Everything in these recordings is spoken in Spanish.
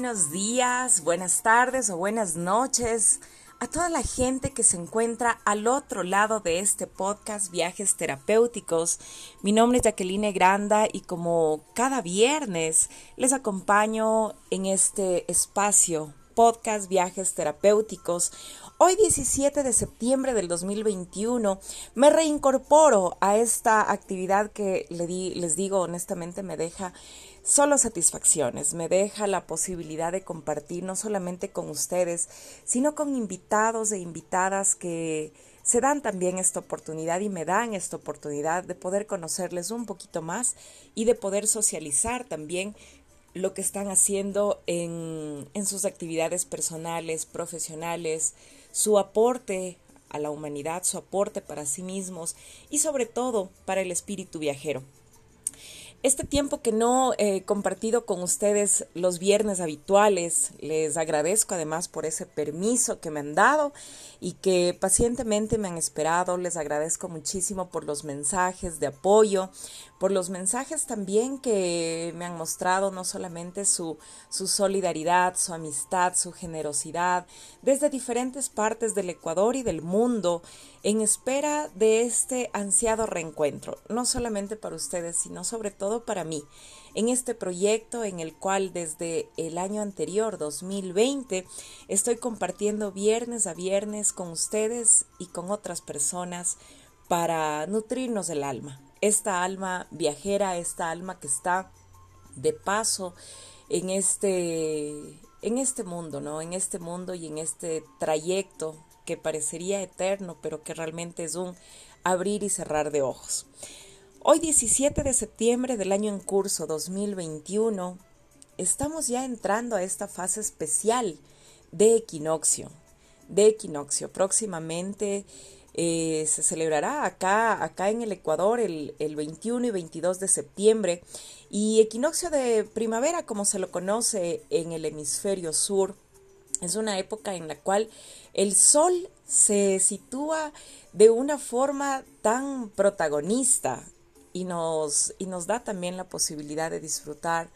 buenos días, buenas tardes o buenas noches a toda la gente que se encuentra al otro lado de este podcast Viajes Terapéuticos. Mi nombre es Jacqueline Granda y como cada viernes les acompaño en este espacio podcast Viajes Terapéuticos. Hoy 17 de septiembre del 2021 me reincorporo a esta actividad que les digo honestamente me deja solo satisfacciones, me deja la posibilidad de compartir no solamente con ustedes, sino con invitados e invitadas que se dan también esta oportunidad y me dan esta oportunidad de poder conocerles un poquito más y de poder socializar también lo que están haciendo en, en sus actividades personales, profesionales, su aporte a la humanidad, su aporte para sí mismos y sobre todo para el espíritu viajero. Este tiempo que no he compartido con ustedes los viernes habituales, les agradezco además por ese permiso que me han dado y que pacientemente me han esperado. Les agradezco muchísimo por los mensajes de apoyo, por los mensajes también que me han mostrado no solamente su, su solidaridad, su amistad, su generosidad, desde diferentes partes del Ecuador y del mundo, en espera de este ansiado reencuentro, no solamente para ustedes, sino sobre todo para mí, en este proyecto en el cual desde el año anterior, 2020, estoy compartiendo viernes a viernes con ustedes y con otras personas para nutrirnos el alma esta alma viajera, esta alma que está de paso en este, en este mundo, ¿no? En este mundo y en este trayecto que parecería eterno, pero que realmente es un abrir y cerrar de ojos. Hoy 17 de septiembre del año en curso 2021, estamos ya entrando a esta fase especial de equinoccio, de equinoccio. Próximamente eh, se celebrará acá, acá en el Ecuador el, el 21 y 22 de septiembre y equinoccio de primavera como se lo conoce en el hemisferio sur. Es una época en la cual el sol se sitúa de una forma tan protagonista y nos, y nos da también la posibilidad de disfrutar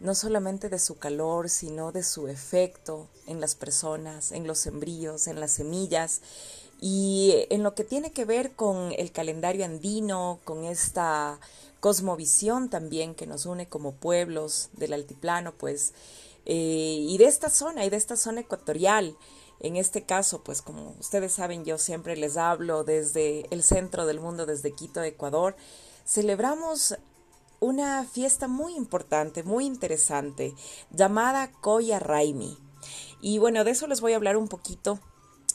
no solamente de su calor, sino de su efecto en las personas, en los sembríos, en las semillas y en lo que tiene que ver con el calendario andino, con esta cosmovisión también que nos une como pueblos del altiplano, pues, eh, y de esta zona, y de esta zona ecuatorial. En este caso, pues como ustedes saben, yo siempre les hablo desde el centro del mundo, desde Quito, Ecuador. Celebramos una fiesta muy importante, muy interesante, llamada Koya Raimi. Y bueno, de eso les voy a hablar un poquito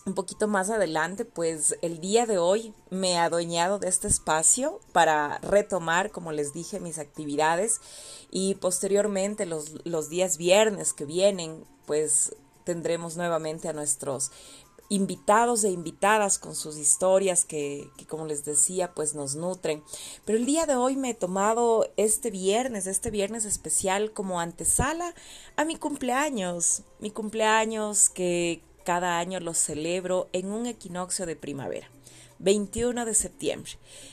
un poquito más adelante, pues el día de hoy me he adueñado de este espacio para retomar, como les dije, mis actividades y posteriormente los, los días viernes que vienen, pues tendremos nuevamente a nuestros invitados e invitadas con sus historias que, que, como les decía pues nos nutren. Pero el día de hoy me he tomado este viernes este viernes especial como antesala a mi cumpleaños. Mi cumpleaños que cada año lo celebro en un equinoccio de primavera, 21 de septiembre.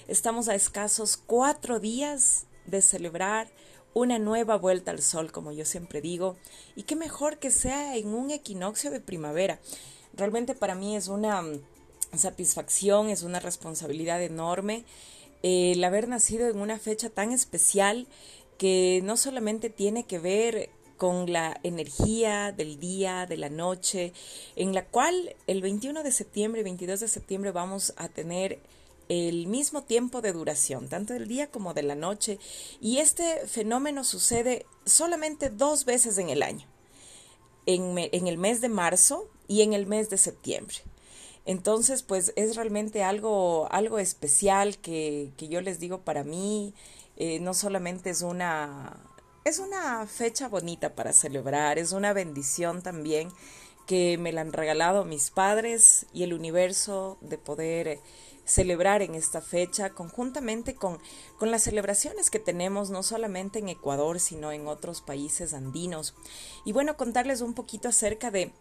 Estamos a escasos cuatro días de celebrar una nueva vuelta al sol, como yo siempre digo, y qué mejor que sea en un equinoccio de primavera. Realmente para mí es una mm, satisfacción, es una responsabilidad enorme el haber nacido en una fecha tan especial que no solamente tiene que ver con la energía del día, de la noche, en la cual el 21 de septiembre y 22 de septiembre vamos a tener el mismo tiempo de duración, tanto del día como de la noche, y este fenómeno sucede solamente dos veces en el año, en, en el mes de marzo y en el mes de septiembre. Entonces, pues es realmente algo, algo especial que, que yo les digo para mí, eh, no solamente es una, es una fecha bonita para celebrar, es una bendición también que me la han regalado mis padres y el universo de poder celebrar en esta fecha conjuntamente con, con las celebraciones que tenemos no solamente en Ecuador, sino en otros países andinos. Y bueno, contarles un poquito acerca de,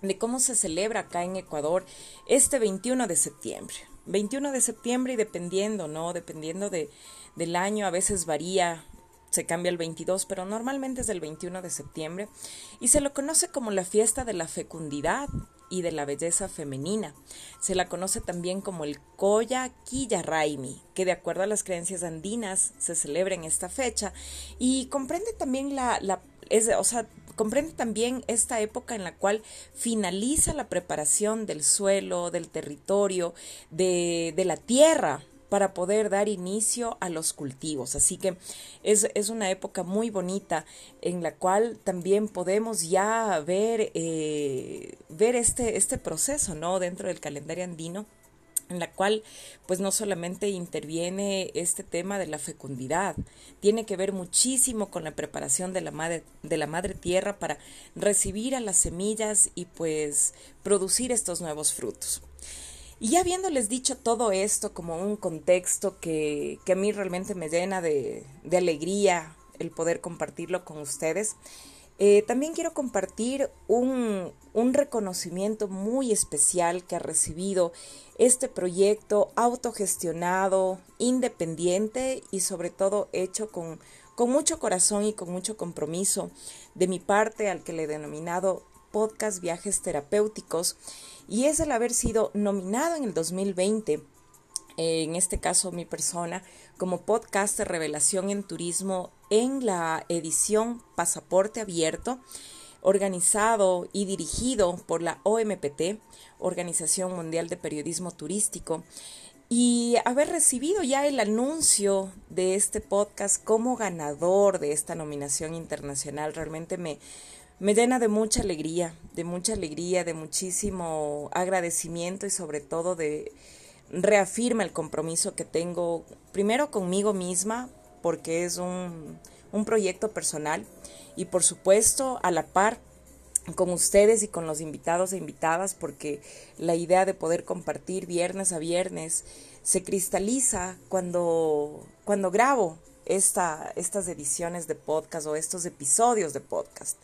de cómo se celebra acá en Ecuador este 21 de septiembre. 21 de septiembre y dependiendo, ¿no? Dependiendo de, del año, a veces varía se cambia el 22, pero normalmente es el 21 de septiembre, y se lo conoce como la fiesta de la fecundidad y de la belleza femenina. Se la conoce también como el Koya Raimi, que de acuerdo a las creencias andinas se celebra en esta fecha y comprende también la, la es, o sea, comprende también esta época en la cual finaliza la preparación del suelo, del territorio, de, de la tierra para poder dar inicio a los cultivos. Así que es, es una época muy bonita en la cual también podemos ya ver, eh, ver este, este proceso ¿no? dentro del calendario andino en la cual pues no solamente interviene este tema de la fecundidad, tiene que ver muchísimo con la preparación de la madre, de la madre tierra para recibir a las semillas y pues producir estos nuevos frutos. Y ya habiéndoles dicho todo esto como un contexto que, a mí realmente me llena de, alegría el poder compartirlo con ustedes, eh, también quiero compartir un, un, reconocimiento muy especial que ha recibido este proyecto autogestionado, independiente y sobre todo hecho con, con mucho corazón y con mucho compromiso de mi parte al que le he denominado podcast Viajes Terapéuticos y es el haber sido nominado en el 2020, en este caso mi persona, como podcast de revelación en turismo en la edición Pasaporte Abierto, organizado y dirigido por la OMPT, Organización Mundial de Periodismo Turístico, y haber recibido ya el anuncio de este podcast como ganador de esta nominación internacional realmente me, me llena de mucha alegría, de mucha alegría, de muchísimo agradecimiento y sobre todo de reafirma el compromiso que tengo primero conmigo misma, porque es un, un proyecto personal y por supuesto a la par con ustedes y con los invitados e invitadas, porque la idea de poder compartir viernes a viernes se cristaliza cuando, cuando grabo esta, estas ediciones de podcast o estos episodios de podcast.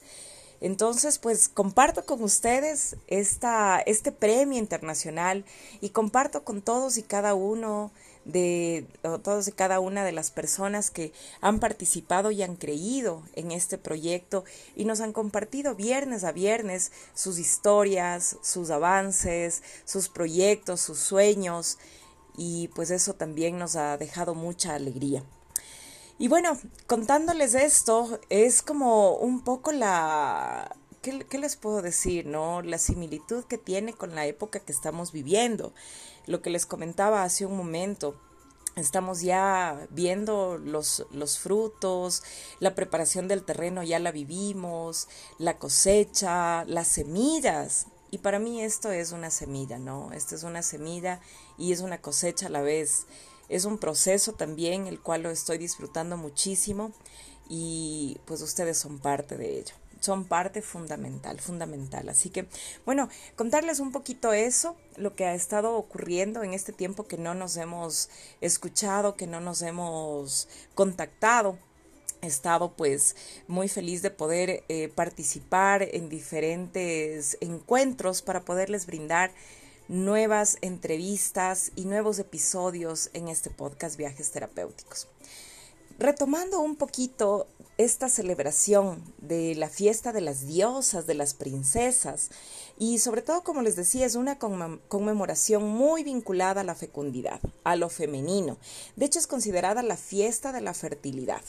Entonces, pues comparto con ustedes esta, este premio internacional y comparto con todos y cada uno de todos y cada una de las personas que han participado y han creído en este proyecto y nos han compartido viernes a viernes sus historias, sus avances, sus proyectos, sus sueños y pues eso también nos ha dejado mucha alegría. Y bueno, contándoles esto, es como un poco la... ¿Qué, les puedo decir, no? La similitud que tiene con la época que estamos viviendo. Lo que les comentaba hace un momento. Estamos ya viendo los, los, frutos, la preparación del terreno ya la vivimos, la cosecha, las semillas. Y para mí esto es una semilla, ¿no? Esto es una semilla y es una cosecha a la vez. Es un proceso también el cual lo estoy disfrutando muchísimo y pues ustedes son parte de ello. Son parte fundamental, fundamental. Así que, bueno, contarles un poquito eso, lo que ha estado ocurriendo en este tiempo que no nos hemos escuchado, que no nos hemos contactado he estado pues muy feliz de poder eh, participar en diferentes encuentros para poderles brindar nuevas entrevistas y nuevos episodios en este podcast Viajes Terapéuticos. Retomando un poquito esta celebración de la fiesta de las diosas, de las princesas, y sobre todo, como les decía, es una conmemoración muy vinculada a la fecundidad, a lo femenino. De hecho, es considerada la fiesta de la fertilidad.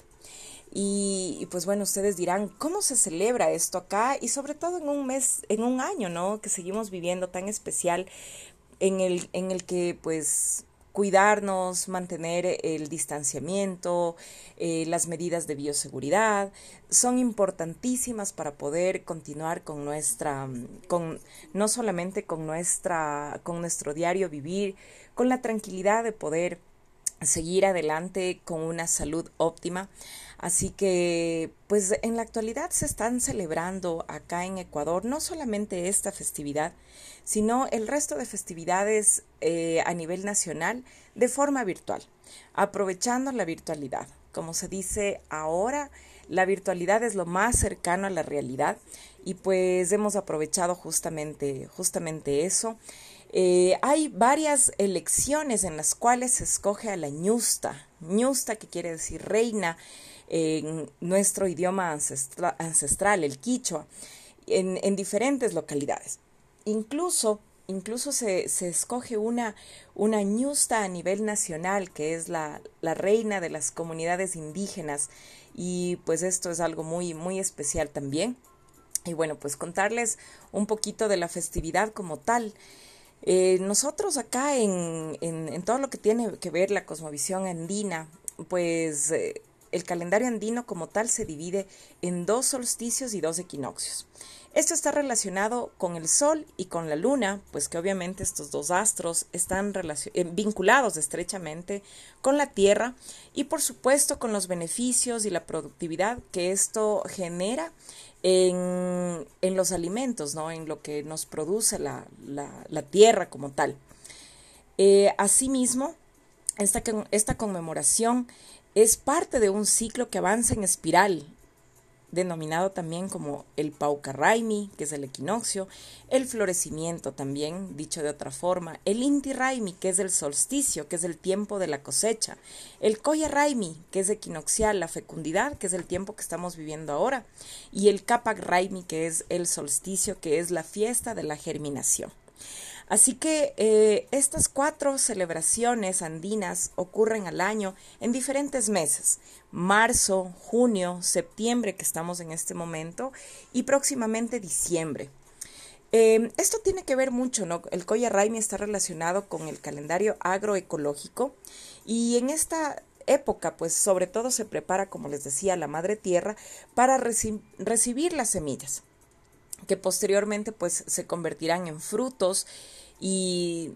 Y, pues bueno, ustedes dirán, ¿cómo se celebra esto acá? Y sobre todo en un mes, en un año, ¿no? Que seguimos viviendo tan especial en el, en el que pues cuidarnos, mantener el distanciamiento, eh, las medidas de bioseguridad, son importantísimas para poder continuar con nuestra, con, no solamente con nuestra, con nuestro diario vivir, con la tranquilidad de poder seguir adelante con una salud óptima. Así que, pues en la actualidad se están celebrando acá en Ecuador no solamente esta festividad, sino el resto de festividades eh, a nivel nacional de forma virtual, aprovechando la virtualidad. Como se dice ahora, la virtualidad es lo más cercano a la realidad y pues hemos aprovechado justamente, justamente eso. Eh, hay varias elecciones en las cuales se escoge a la ñusta, ñusta que quiere decir reina en nuestro idioma ancestral, el quichua, en, en diferentes localidades. Incluso incluso se, se, escoge una, una ñusta a nivel nacional, que es la, la, reina de las comunidades indígenas, y pues esto es algo muy, muy especial también. Y bueno, pues contarles un poquito de la festividad como tal. Eh, nosotros acá en, en, todo lo que tiene que ver la cosmovisión andina, pues eh, el calendario andino como tal se divide en dos solsticios y dos equinoccios. Esto está relacionado con el Sol y con la Luna, pues que obviamente estos dos astros están eh, vinculados estrechamente con la Tierra y por supuesto con los beneficios y la productividad que esto genera en, los alimentos, ¿no? en lo que nos produce la, Tierra como tal. Eh, asimismo, esta, esta conmemoración es parte de un ciclo que avanza en espiral denominado también como el Paucarraimi, que es el equinoccio, el florecimiento también, dicho de otra forma, el Inti Raimi, que es el solsticio, que es el tiempo de la cosecha, el Koya Raimi, que es equinoccial, la fecundidad, que es el tiempo que estamos viviendo ahora, y el Kapak Raimi, que es el solsticio, que es la fiesta de la germinación. Así que eh, estas cuatro celebraciones andinas ocurren al año en diferentes meses, marzo, junio, septiembre, que estamos en este momento, y próximamente diciembre. Em, esto tiene que ver mucho, ¿no? El Koya Raimi está relacionado con el calendario agroecológico y en esta época, pues sobre todo se prepara, como les decía, la madre tierra para recibir las semillas que posteriormente pues se convertirán en frutos y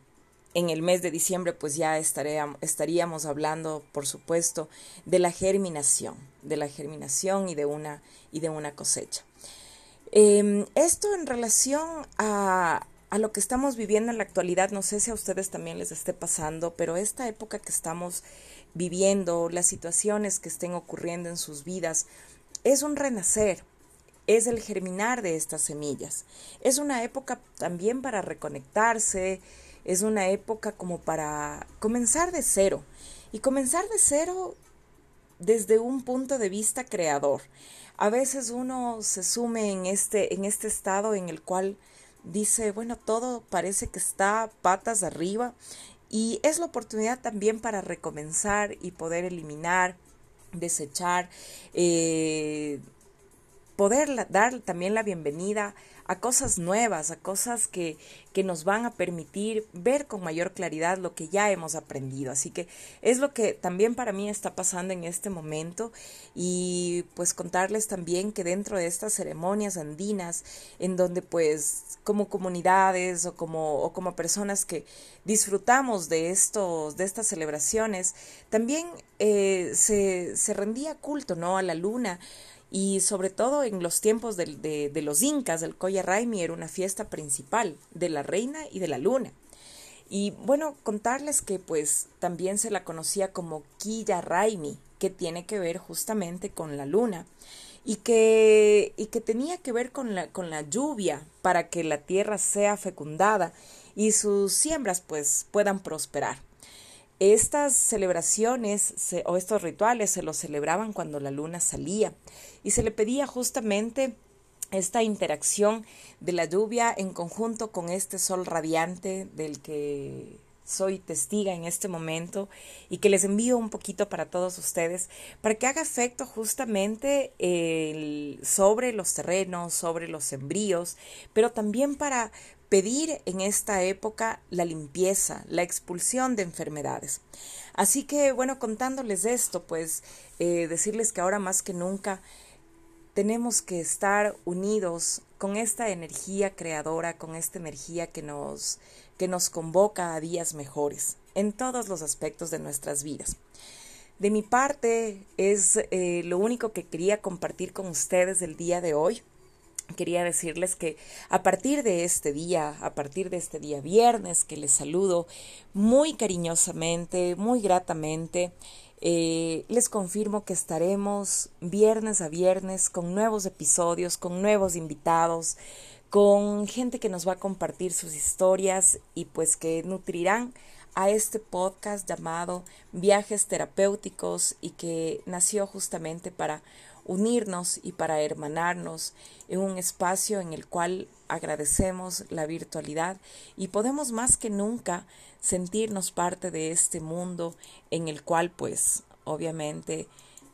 en el mes de diciembre pues ya estaríamos hablando por supuesto de la germinación, de la germinación y de una, y de una cosecha. Em, esto en relación a, a lo que estamos viviendo en la actualidad, no sé si a ustedes también les esté pasando, pero esta época que estamos viviendo, las situaciones que estén ocurriendo en sus vidas, es un renacer, es el germinar de estas semillas. Es una época también para reconectarse, es una época como para comenzar de cero. Y comenzar de cero desde un punto de vista creador. A veces uno se sume en este, en este estado en el cual dice, bueno, todo parece que está patas arriba y es la oportunidad también para recomenzar y poder eliminar, desechar, eh, poder dar también la bienvenida a cosas nuevas, a cosas que, que nos van a permitir ver con mayor claridad lo que ya hemos aprendido. Así que es lo que también para mí está pasando en este momento y pues contarles también que dentro de estas ceremonias andinas, en donde pues como comunidades o como, o como personas que disfrutamos de, estos, de estas celebraciones, también eh, se, se rendía culto ¿no? a la luna y sobre todo en los tiempos de, de, los incas, el Koya Raimi era una fiesta principal de la reina y de la luna. Y bueno, contarles que pues también se la conocía como Quilla Raimi, que tiene que ver justamente con la luna y que, y que tenía que ver con la, con la lluvia para que la tierra sea fecundada y sus siembras pues puedan prosperar. Estas celebraciones o estos rituales se los celebraban cuando la luna salía y se le pedía justamente esta interacción de la lluvia en conjunto con este sol radiante del que soy testiga en este momento y que les envío un poquito para todos ustedes para que haga efecto justamente sobre los terrenos, sobre los sembríos, pero también para pedir en esta época la limpieza, la expulsión de enfermedades. Así que, bueno, contándoles esto, pues eh, decirles que ahora más que nunca tenemos que estar unidos con esta energía creadora, con esta energía que nos, que nos convoca a días mejores en todos los aspectos de nuestras vidas. De mi parte es eh, lo único que quería compartir con ustedes el día de hoy quería decirles que a partir de este día, a partir de este día viernes, que les saludo muy cariñosamente, muy gratamente, eh, les confirmo que estaremos viernes a viernes con nuevos episodios, con nuevos invitados, con gente que nos va a compartir sus historias y pues que nutrirán a este podcast llamado Viajes Terapéuticos y que nació justamente para unirnos y para hermanarnos en un espacio en el cual agradecemos la virtualidad y podemos más que nunca sentirnos parte de este mundo en el cual pues obviamente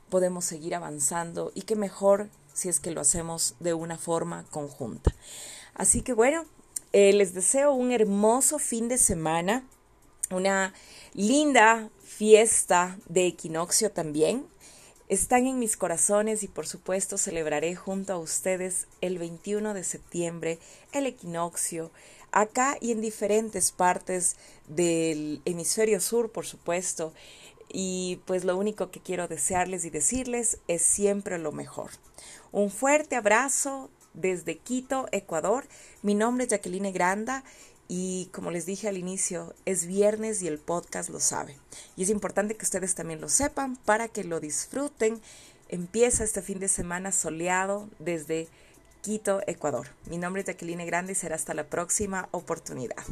podemos seguir avanzando y que mejor si es que lo hacemos de una forma conjunta. Así que bueno, eh, les deseo un hermoso fin de semana, una linda fiesta de equinoccio también. Están en mis corazones y por supuesto celebraré junto a ustedes el 21 de septiembre el equinoccio acá y en diferentes partes del hemisferio sur, por supuesto. Y pues lo único que quiero desearles y decirles es siempre lo mejor. Un fuerte abrazo desde Quito, Ecuador. Mi nombre es Jacqueline Granda y como les dije al inicio, es viernes y el podcast lo sabe. Y es importante que ustedes también lo sepan para que lo disfruten. Empieza este fin de semana soleado desde Quito, Ecuador. Mi nombre es Jacqueline Grande y será hasta la próxima oportunidad.